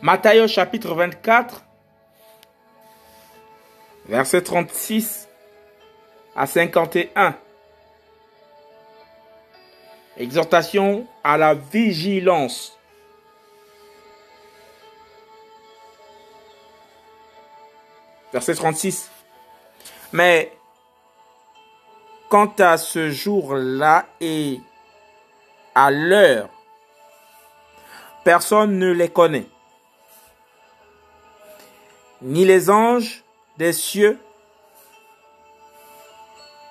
Matthieu chapitre 24, verset 36 à 51. Exhortation à la vigilance. Verset 36. Mais quant à ce jour-là et à l'heure, personne ne les connaît ni les anges des cieux,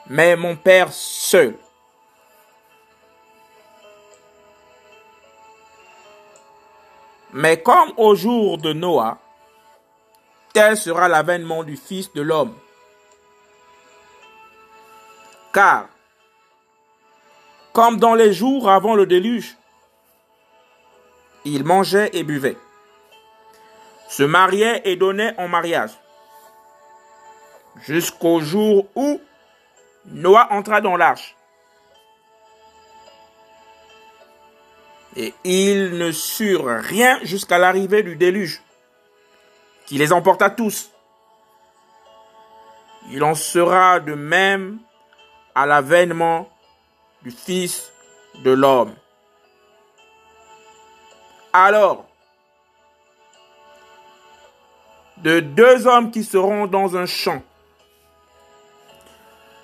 mais mon Père seul. Mais comme au jour de Noah, tel sera l'avènement du Fils de l'homme. Car, comme dans les jours avant le déluge, il mangeait et buvait se mariait et donnait en mariage. Jusqu'au jour où Noah entra dans l'arche. Et ils ne surent rien jusqu'à l'arrivée du déluge, qui les emporta tous. Il en sera de même à l'avènement du Fils de l'homme. Alors, de deux hommes qui seront dans un champ.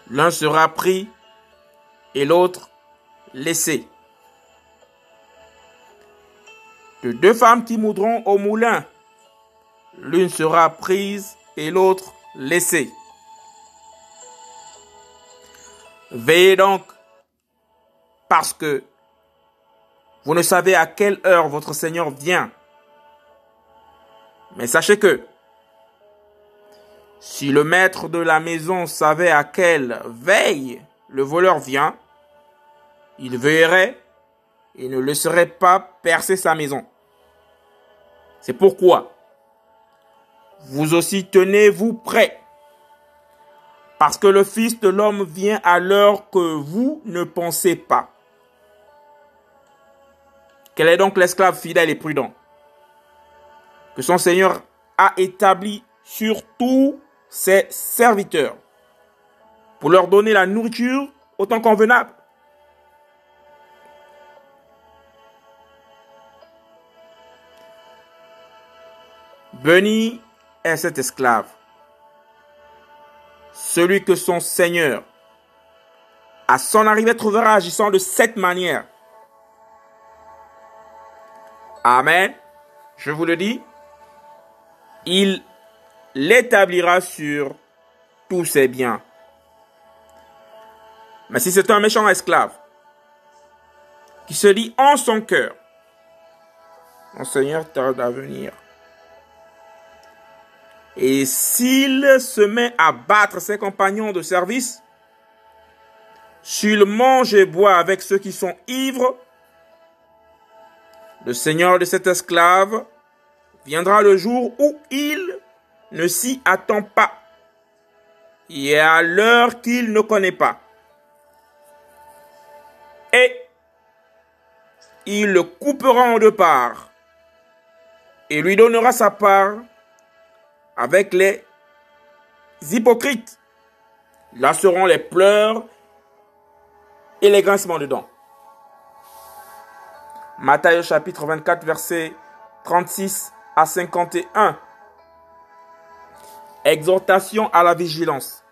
L'un sera pris et l'autre laissé. De deux femmes qui moudront au moulin. L'une sera prise et l'autre laissée. Veillez donc, parce que vous ne savez à quelle heure votre Seigneur vient. Mais sachez que si le maître de la maison savait à quelle veille le voleur vient, il veillerait et ne laisserait pas percer sa maison. C'est pourquoi vous aussi tenez-vous prêts, parce que le Fils de l'homme vient à l'heure que vous ne pensez pas. Quel est donc l'esclave fidèle et prudent? Que son Seigneur a établi sur tout ses serviteurs pour leur donner la nourriture autant convenable. Béni est cet esclave, celui que son Seigneur, à son arrivée, trouvera agissant de cette manière. Amen. Je vous le dis, il l'établira sur tous ses biens. Mais si c'est un méchant esclave qui se dit en son cœur, mon Seigneur tarde à venir. Et s'il se met à battre ses compagnons de service, s'il mange et boit avec ceux qui sont ivres, le Seigneur de cet esclave viendra le jour où il ne s'y attend pas et à l'heure qu'il ne connaît pas. Et il le coupera en deux parts et lui donnera sa part avec les hypocrites. Là seront les pleurs et les grincements de dents. Matthieu chapitre 24 verset 36 à 51. Exhortation à la vigilance.